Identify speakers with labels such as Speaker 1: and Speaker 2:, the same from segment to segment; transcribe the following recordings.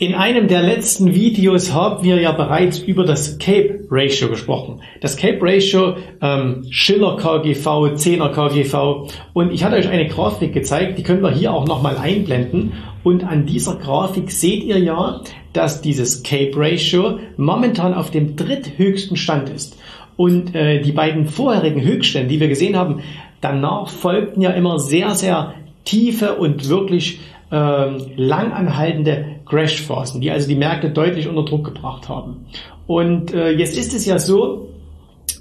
Speaker 1: In einem der letzten Videos haben wir ja bereits über das Cape Ratio gesprochen. Das Cape Ratio, ähm, Schiller KGV, 10er KGV und ich hatte euch eine Grafik gezeigt, die können wir hier auch nochmal einblenden und an dieser Grafik seht ihr ja, dass dieses Cape Ratio momentan auf dem dritthöchsten Stand ist. Und äh, die beiden vorherigen Höchststände, die wir gesehen haben, danach folgten ja immer sehr, sehr tiefe und wirklich ähm, langanhaltende Crashphasen, die also die Märkte deutlich unter Druck gebracht haben. Und äh, jetzt ist es ja so,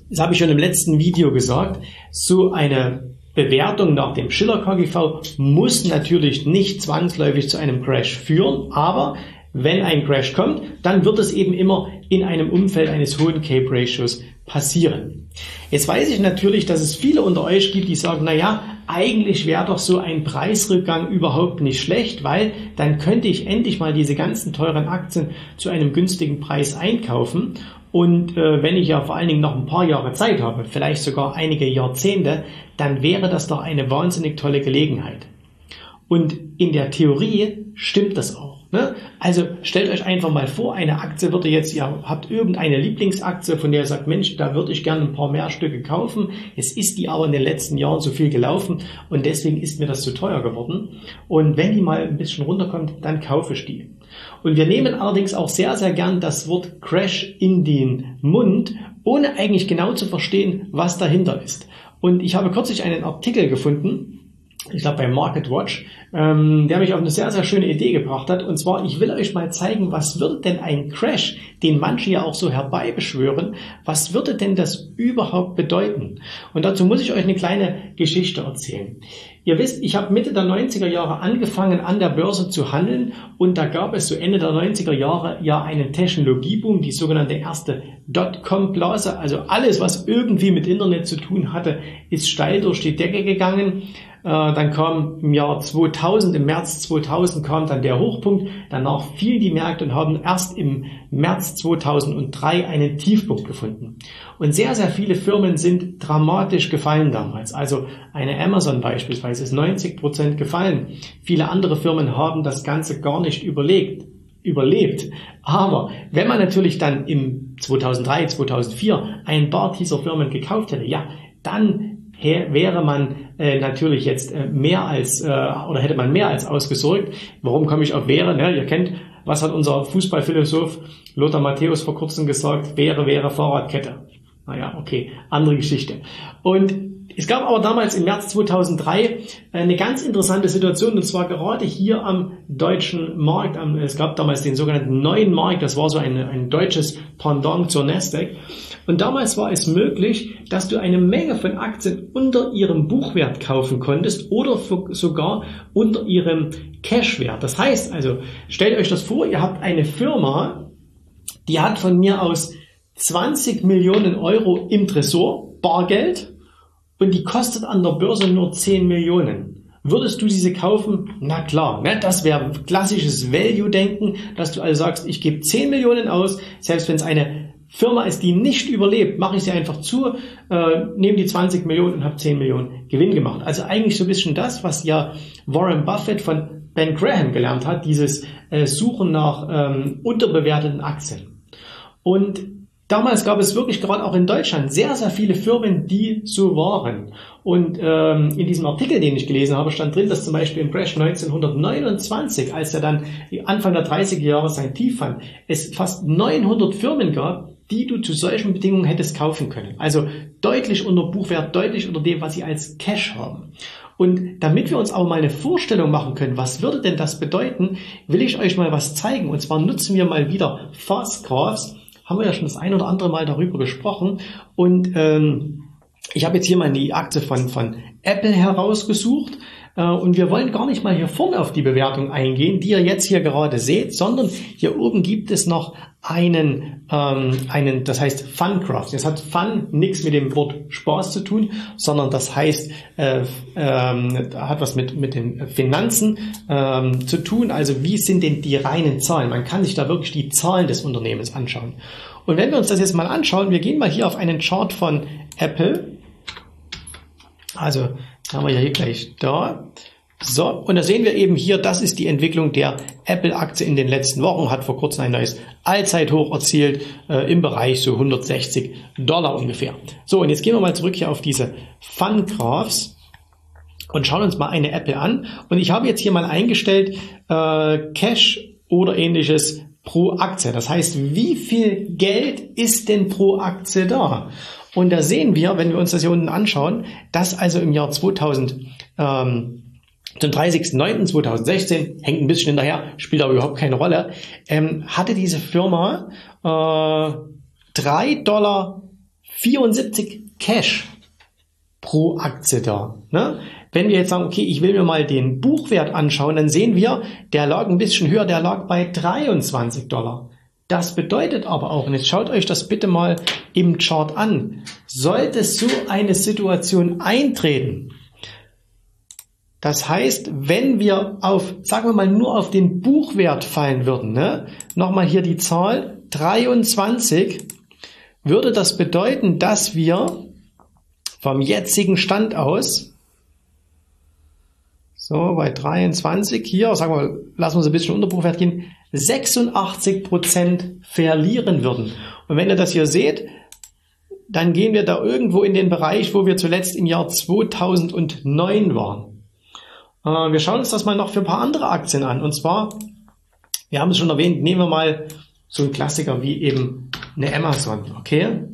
Speaker 1: das habe ich schon im letzten Video gesagt, so eine Bewertung nach dem Schiller KGV muss natürlich nicht zwangsläufig zu einem Crash führen, aber wenn ein Crash kommt, dann wird es eben immer in einem Umfeld eines hohen Cape Ratios passieren. Jetzt weiß ich natürlich, dass es viele unter euch gibt, die sagen, na ja, eigentlich wäre doch so ein Preisrückgang überhaupt nicht schlecht, weil dann könnte ich endlich mal diese ganzen teuren Aktien zu einem günstigen Preis einkaufen. Und äh, wenn ich ja vor allen Dingen noch ein paar Jahre Zeit habe, vielleicht sogar einige Jahrzehnte, dann wäre das doch eine wahnsinnig tolle Gelegenheit. Und in der Theorie stimmt das auch. Ne? Also stellt euch einfach mal vor, eine Aktie würde jetzt, ihr habt irgendeine Lieblingsaktie, von der ihr sagt, Mensch, da würde ich gerne ein paar mehr Stücke kaufen. Es ist die aber in den letzten Jahren so viel gelaufen und deswegen ist mir das zu teuer geworden. Und wenn die mal ein bisschen runterkommt, dann kaufe ich die. Und wir nehmen allerdings auch sehr, sehr gern das Wort Crash in den Mund, ohne eigentlich genau zu verstehen, was dahinter ist. Und ich habe kürzlich einen Artikel gefunden, ich glaube bei Market Watch, ähm, der mich auf eine sehr, sehr schöne Idee gebracht hat. Und zwar, ich will euch mal zeigen, was würde denn ein Crash, den manche ja auch so herbeibeschwören, was würde denn das überhaupt bedeuten? Und dazu muss ich euch eine kleine Geschichte erzählen. Ihr wisst, ich habe Mitte der 90er Jahre angefangen, an der Börse zu handeln und da gab es so Ende der 90er Jahre ja einen Technologieboom, die sogenannte erste Dotcom-Blase. Also alles, was irgendwie mit Internet zu tun hatte, ist steil durch die Decke gegangen. Äh, dann kam im Jahr 2000, im März 2000 kam dann der Hochpunkt. Danach fielen die Märkte und haben erst im März 2003 einen Tiefpunkt gefunden. Und sehr, sehr viele Firmen sind dramatisch gefallen damals. Also eine Amazon beispielsweise ist 90 Prozent gefallen. Viele andere Firmen haben das Ganze gar nicht überlegt überlebt. Aber wenn man natürlich dann im 2003, 2004 ein paar dieser Firmen gekauft hätte, ja, dann wäre man äh, natürlich jetzt äh, mehr als äh, oder hätte man mehr als ausgesorgt. Warum komme ich auf wäre? Ne? Ihr kennt, was hat unser Fußballphilosoph Lothar Matthäus vor kurzem gesagt? Wäre, wäre Fahrradkette. Naja, okay, andere Geschichte. Und es gab aber damals im März 2003 eine ganz interessante Situation und zwar gerade hier am deutschen Markt. Es gab damals den sogenannten neuen Markt, das war so ein, ein deutsches Pendant zur Nasdaq. Und damals war es möglich, dass du eine Menge von Aktien unter ihrem Buchwert kaufen konntest oder sogar unter ihrem Cashwert. Das heißt also, stellt euch das vor, ihr habt eine Firma, die hat von mir aus 20 Millionen Euro im Tresor, Bargeld, und die kostet an der Börse nur 10 Millionen. Würdest du diese kaufen? Na klar, ne? das wäre klassisches Value-Denken, dass du also sagst, ich gebe 10 Millionen aus, selbst wenn es eine Firma ist, die nicht überlebt, mache ich sie einfach zu, äh, nehme die 20 Millionen und habe 10 Millionen Gewinn gemacht. Also eigentlich so ein bisschen das, was ja Warren Buffett von Ben Graham gelernt hat, dieses äh, Suchen nach ähm, unterbewerteten Aktien. Und Damals gab es wirklich gerade auch in Deutschland sehr, sehr viele Firmen, die so waren. Und ähm, in diesem Artikel, den ich gelesen habe, stand drin, dass zum Beispiel im Crash 1929, als er dann Anfang der 30er Jahre sein Tief fand, es fast 900 Firmen gab, die du zu solchen Bedingungen hättest kaufen können. Also deutlich unter Buchwert, deutlich unter dem, was sie als Cash haben. Und damit wir uns auch mal eine Vorstellung machen können, was würde denn das bedeuten, will ich euch mal was zeigen. Und zwar nutzen wir mal wieder Fast Graphs haben wir ja schon das ein oder andere Mal darüber gesprochen. Und ähm, ich habe jetzt hier mal die Aktie von, von Apple herausgesucht. Äh, und wir wollen gar nicht mal hier vorne auf die Bewertung eingehen, die ihr jetzt hier gerade seht, sondern hier oben gibt es noch einen, ähm, einen das heißt Funcraft. Jetzt hat Fun nichts mit dem Wort Spaß zu tun, sondern das heißt, äh, ähm, hat was mit, mit den Finanzen ähm, zu tun. Also wie sind denn die reinen Zahlen? Man kann sich da wirklich die Zahlen des Unternehmens anschauen. Und wenn wir uns das jetzt mal anschauen, wir gehen mal hier auf einen Chart von Apple. Also haben wir ja hier gleich da. So, und da sehen wir eben hier, das ist die Entwicklung der Apple-Aktie in den letzten Wochen, hat vor kurzem ein neues Allzeithoch erzielt, äh, im Bereich so 160 Dollar ungefähr. So, und jetzt gehen wir mal zurück hier auf diese Fun Graphs und schauen uns mal eine Apple an. Und ich habe jetzt hier mal eingestellt, äh, Cash oder ähnliches pro Aktie. Das heißt, wie viel Geld ist denn pro Aktie da? Und da sehen wir, wenn wir uns das hier unten anschauen, dass also im Jahr 2000 ähm, zum 30.09.2016, hängt ein bisschen hinterher, spielt aber überhaupt keine Rolle, ähm, hatte diese Firma äh, 3,74 Dollar Cash pro Aktie da. Ne? Wenn wir jetzt sagen, okay, ich will mir mal den Buchwert anschauen, dann sehen wir, der lag ein bisschen höher, der lag bei 23 Dollar. Das bedeutet aber auch, und jetzt schaut euch das bitte mal im Chart an, sollte so eine Situation eintreten, das heißt, wenn wir auf, sagen wir mal, nur auf den Buchwert fallen würden, ne, nochmal hier die Zahl 23, würde das bedeuten, dass wir vom jetzigen Stand aus, so bei 23 hier, sagen wir, lassen wir uns ein bisschen unter gehen, 86 Prozent verlieren würden. Und wenn ihr das hier seht, dann gehen wir da irgendwo in den Bereich, wo wir zuletzt im Jahr 2009 waren. Äh, wir schauen uns das mal noch für ein paar andere Aktien an. Und zwar, wir haben es schon erwähnt, nehmen wir mal so einen Klassiker wie eben eine Amazon. Okay?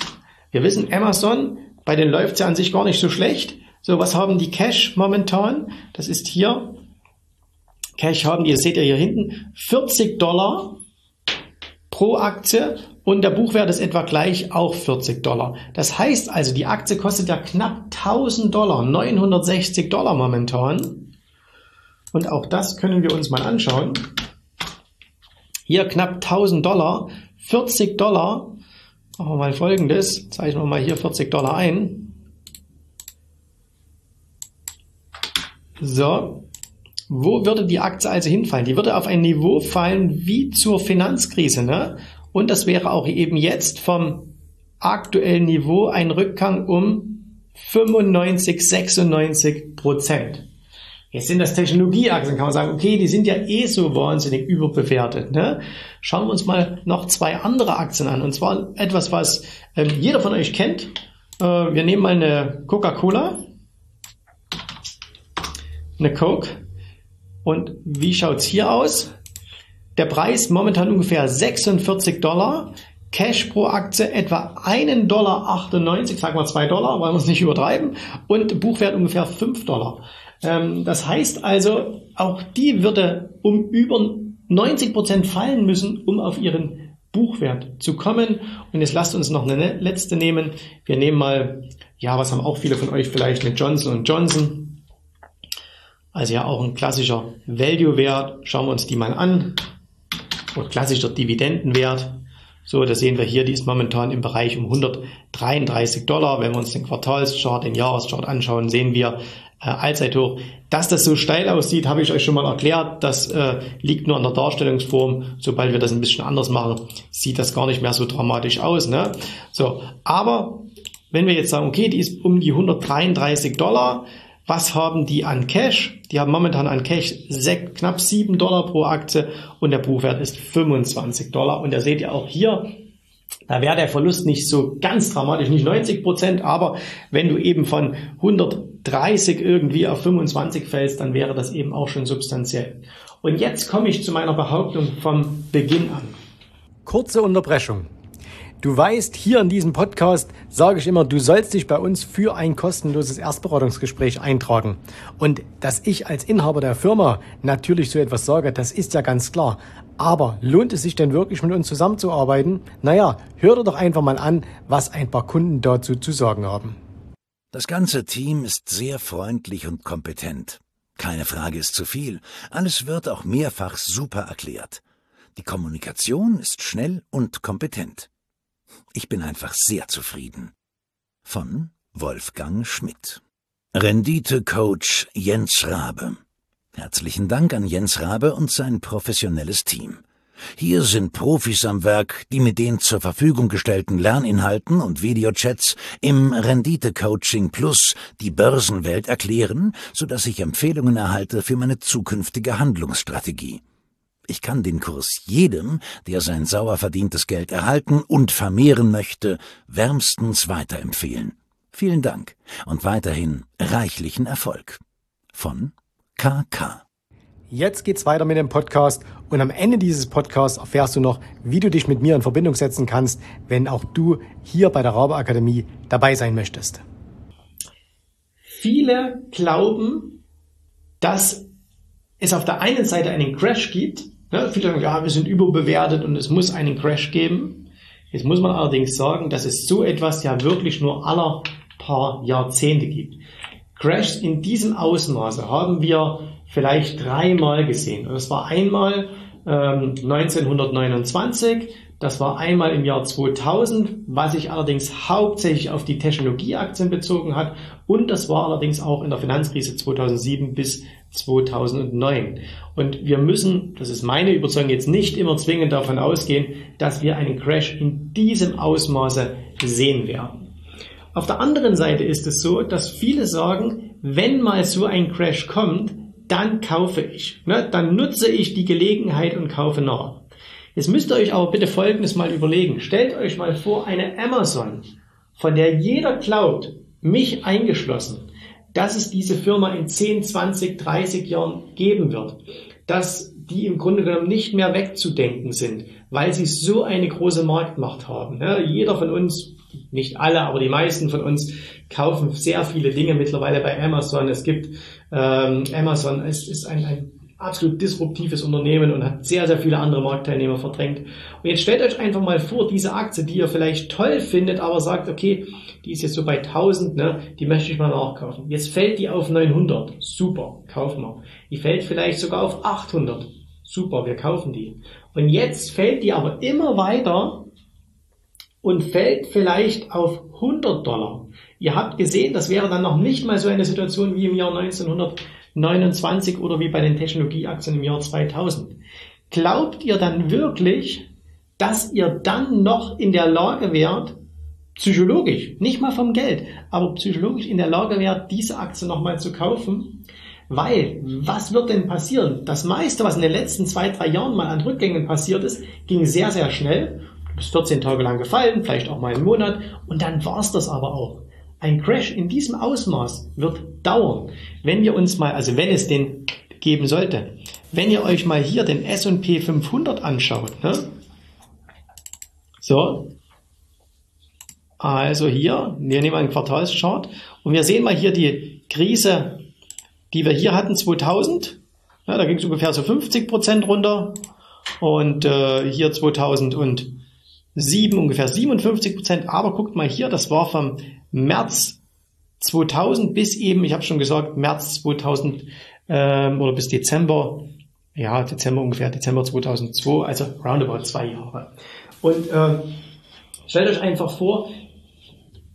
Speaker 1: Wir wissen, Amazon, bei denen läuft es ja an sich gar nicht so schlecht. So, was haben die Cash momentan? Das ist hier Cash haben, ihr seht ja hier hinten, 40 Dollar pro Aktie und der Buchwert ist etwa gleich auch 40 Dollar. Das heißt also, die Aktie kostet ja knapp 1000 Dollar, 960 Dollar momentan. Und auch das können wir uns mal anschauen. Hier knapp 1000 Dollar, 40 Dollar. Machen wir mal folgendes, zeichnen wir mal hier 40 Dollar ein. So, wo würde die Aktie also hinfallen? Die würde auf ein Niveau fallen wie zur Finanzkrise. Ne? Und das wäre auch eben jetzt vom aktuellen Niveau ein Rückgang um 95, 96 Prozent. Jetzt sind das Technologieaktien, kann man sagen, okay, die sind ja eh so wahnsinnig überbewertet. Ne? Schauen wir uns mal noch zwei andere Aktien an. Und zwar etwas, was ähm, jeder von euch kennt. Äh, wir nehmen mal eine Coca-Cola, eine Coke. Und wie schaut's hier aus? Der Preis momentan ungefähr 46 Dollar. Cash pro Aktie etwa 1,98 Dollar, sagen wir 2 Dollar, wollen wir es nicht übertreiben. Und Buchwert ungefähr 5 Dollar. Ähm, das heißt also, auch die würde um über 90 Prozent fallen müssen, um auf ihren Buchwert zu kommen. Und jetzt lasst uns noch eine letzte nehmen. Wir nehmen mal, ja, was haben auch viele von euch vielleicht, eine Johnson Johnson. Also ja auch ein klassischer Value-Wert. Schauen wir uns die mal an. Oder klassischer Dividendenwert. So, da sehen wir hier, die ist momentan im Bereich um 133 Dollar. Wenn wir uns den Quartalschart, den Jahreschart anschauen, sehen wir äh, Allzeithoch. Dass das so steil aussieht, habe ich euch schon mal erklärt. Das äh, liegt nur an der Darstellungsform. Sobald wir das ein bisschen anders machen, sieht das gar nicht mehr so dramatisch aus. Ne? So, aber wenn wir jetzt sagen, okay, die ist um die 133 Dollar, was haben die an Cash? Die haben momentan an Cash knapp 7 Dollar pro Aktie und der Buchwert ist 25 Dollar. Und da seht ihr auch hier, Da wäre der Verlust nicht so ganz dramatisch, nicht 90 Prozent, aber wenn du eben von 130 irgendwie auf 25 fällst, dann wäre das eben auch schon substanziell. Und jetzt komme ich zu meiner Behauptung vom Beginn an.
Speaker 2: Kurze Unterbrechung. Du weißt, hier in diesem Podcast sage ich immer, du sollst dich bei uns für ein kostenloses Erstberatungsgespräch eintragen. Und dass ich als Inhaber der Firma natürlich so etwas sage, das ist ja ganz klar. Aber lohnt es sich denn wirklich mit uns zusammenzuarbeiten? Naja, hör dir doch einfach mal an, was ein paar Kunden dazu zu sagen haben.
Speaker 3: Das ganze Team ist sehr freundlich und kompetent. Keine Frage ist zu viel. Alles wird auch mehrfach super erklärt. Die Kommunikation ist schnell und kompetent. Ich bin einfach sehr zufrieden. Von Wolfgang Schmidt. Rendite-Coach Jens Rabe. Herzlichen Dank an Jens Rabe und sein professionelles Team. Hier sind Profis am Werk, die mit den zur Verfügung gestellten Lerninhalten und Videochats im Rendite-Coaching Plus die Börsenwelt erklären, sodass ich Empfehlungen erhalte für meine zukünftige Handlungsstrategie. Ich kann den Kurs jedem, der sein sauer verdientes Geld erhalten und vermehren möchte, wärmstens weiterempfehlen. Vielen Dank und weiterhin reichlichen Erfolg. Von KK.
Speaker 2: Jetzt geht's weiter mit dem Podcast und am Ende dieses Podcasts erfährst du noch, wie du dich mit mir in Verbindung setzen kannst, wenn auch du hier bei der Rabe Akademie dabei sein möchtest.
Speaker 1: Viele glauben, dass es auf der einen Seite einen Crash gibt Ne? Viele sagen, ja, wir sind überbewertet und es muss einen Crash geben. Jetzt muss man allerdings sagen, dass es so etwas ja wirklich nur aller paar Jahrzehnte gibt. Crashs in diesem Ausmaße haben wir vielleicht dreimal gesehen. Das war einmal ähm, 1929, das war einmal im Jahr 2000, was sich allerdings hauptsächlich auf die Technologieaktien bezogen hat und das war allerdings auch in der Finanzkrise 2007 bis 2009. Und wir müssen, das ist meine Überzeugung, jetzt nicht immer zwingend davon ausgehen, dass wir einen Crash in diesem Ausmaße sehen werden. Auf der anderen Seite ist es so, dass viele sagen, wenn mal so ein Crash kommt, dann kaufe ich. Ne? Dann nutze ich die Gelegenheit und kaufe nach. Jetzt müsst ihr euch aber bitte Folgendes mal überlegen. Stellt euch mal vor, eine Amazon, von der jeder glaubt, mich eingeschlossen, dass es diese Firma in 10, 20, 30 Jahren geben wird, dass die im Grunde genommen nicht mehr wegzudenken sind, weil sie so eine große Marktmacht haben. Ja, jeder von uns, nicht alle, aber die meisten von uns kaufen sehr viele Dinge mittlerweile bei Amazon. Es gibt ähm, Amazon, es ist ein, ein absolut disruptives Unternehmen und hat sehr, sehr viele andere Marktteilnehmer verdrängt. Und jetzt stellt euch einfach mal vor, diese Aktie, die ihr vielleicht toll findet, aber sagt, okay, die ist jetzt so bei 1000, ne, die möchte ich mal nachkaufen. Jetzt fällt die auf 900. Super, kaufen wir. Die fällt vielleicht sogar auf 800. Super, wir kaufen die. Und jetzt fällt die aber immer weiter und fällt vielleicht auf 100 Dollar. Ihr habt gesehen, das wäre dann noch nicht mal so eine Situation wie im Jahr 1900 29 oder wie bei den Technologieaktien im Jahr 2000. Glaubt ihr dann wirklich, dass ihr dann noch in der Lage wärt, psychologisch, nicht mal vom Geld, aber psychologisch in der Lage wärt, diese Aktie nochmal zu kaufen? Weil, was wird denn passieren? Das meiste, was in den letzten zwei, drei Jahren mal an Rückgängen passiert ist, ging sehr, sehr schnell. Du bist 14 Tage lang gefallen, vielleicht auch mal einen Monat und dann war's das aber auch. Ein Crash in diesem Ausmaß wird dauern. Wenn wir uns mal, also wenn es den geben sollte, wenn ihr euch mal hier den S&P 500 anschaut, ne? so, also hier, wir nehmen einen Quartalschart und wir sehen mal hier die Krise, die wir hier hatten 2000, ja, da ging es ungefähr so 50 Prozent runter und äh, hier 2007 ungefähr 57 Prozent, aber guckt mal hier, das war vom März 2000 bis eben, ich habe schon gesagt, März 2000 ähm, oder bis Dezember, ja, Dezember ungefähr, Dezember 2002, also roundabout zwei Jahre. Und ähm, stellt euch einfach vor,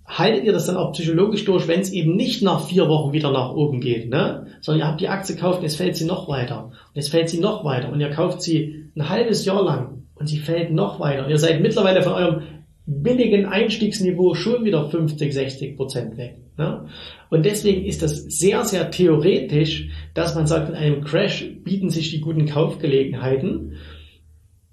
Speaker 1: haltet ihr das dann auch psychologisch durch, wenn es eben nicht nach vier Wochen wieder nach oben geht, ne? sondern ihr habt die Aktie gekauft und jetzt fällt sie noch weiter und jetzt fällt sie noch weiter und ihr kauft sie ein halbes Jahr lang und sie fällt noch weiter ihr seid mittlerweile von eurem billigen Einstiegsniveau schon wieder 50, 60 Prozent weg. Ne? Und deswegen ist das sehr, sehr theoretisch, dass man sagt, in einem Crash bieten sich die guten Kaufgelegenheiten.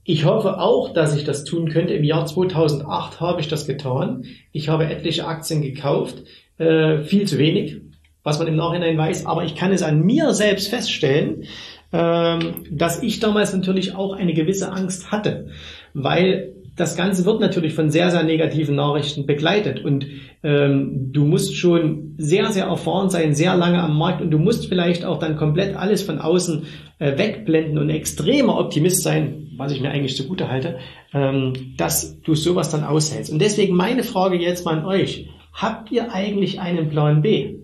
Speaker 1: Ich hoffe auch, dass ich das tun könnte. Im Jahr 2008 habe ich das getan. Ich habe etliche Aktien gekauft, äh, viel zu wenig, was man im Nachhinein weiß, aber ich kann es an mir selbst feststellen, dass ich damals natürlich auch eine gewisse Angst hatte, weil das Ganze wird natürlich von sehr, sehr negativen Nachrichten begleitet und ähm, du musst schon sehr, sehr erfahren sein, sehr lange am Markt und du musst vielleicht auch dann komplett alles von außen äh, wegblenden und extremer Optimist sein, was ich mir eigentlich zugute halte, ähm, dass du sowas dann aushältst. Und deswegen meine Frage jetzt mal an euch. Habt ihr eigentlich einen Plan B?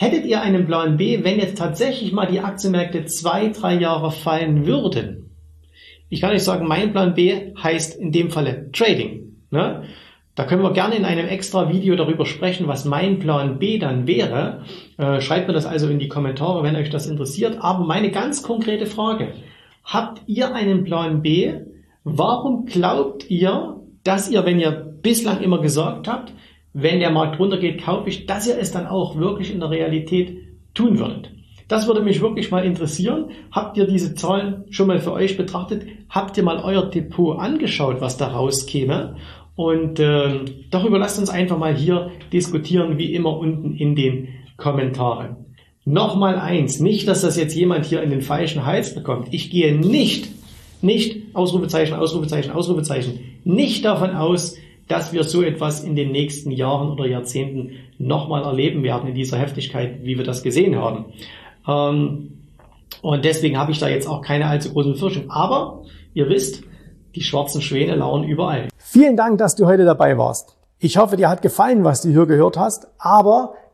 Speaker 1: Hättet ihr einen Plan B, wenn jetzt tatsächlich mal die Aktienmärkte zwei, drei Jahre fallen würden? Ich kann nicht sagen, mein Plan B heißt in dem Falle Trading. Ne? Da können wir gerne in einem extra Video darüber sprechen, was mein Plan B dann wäre. Äh, schreibt mir das also in die Kommentare, wenn euch das interessiert. Aber meine ganz konkrete Frage, habt ihr einen Plan B? Warum glaubt ihr, dass ihr, wenn ihr bislang immer gesagt habt, wenn der Markt runtergeht, kaufe ich, dass ihr es dann auch wirklich in der Realität tun würdet? Das würde mich wirklich mal interessieren. Habt ihr diese Zahlen schon mal für euch betrachtet? Habt ihr mal euer Depot angeschaut, was da rauskäme? Und äh, darüber lasst uns einfach mal hier diskutieren, wie immer unten in den Kommentaren. Nochmal eins, nicht, dass das jetzt jemand hier in den falschen Hals bekommt. Ich gehe nicht, nicht, Ausrufezeichen, Ausrufezeichen, Ausrufezeichen, nicht davon aus, dass wir so etwas in den nächsten Jahren oder Jahrzehnten nochmal erleben werden in dieser Heftigkeit, wie wir das gesehen haben. Ähm, und deswegen habe ich da jetzt auch keine allzu großen Befürchtungen. Aber ihr wisst, die schwarzen Schwäne lauern überall.
Speaker 2: Vielen Dank, dass du heute dabei warst. Ich hoffe, dir hat gefallen, was du hier gehört hast. Aber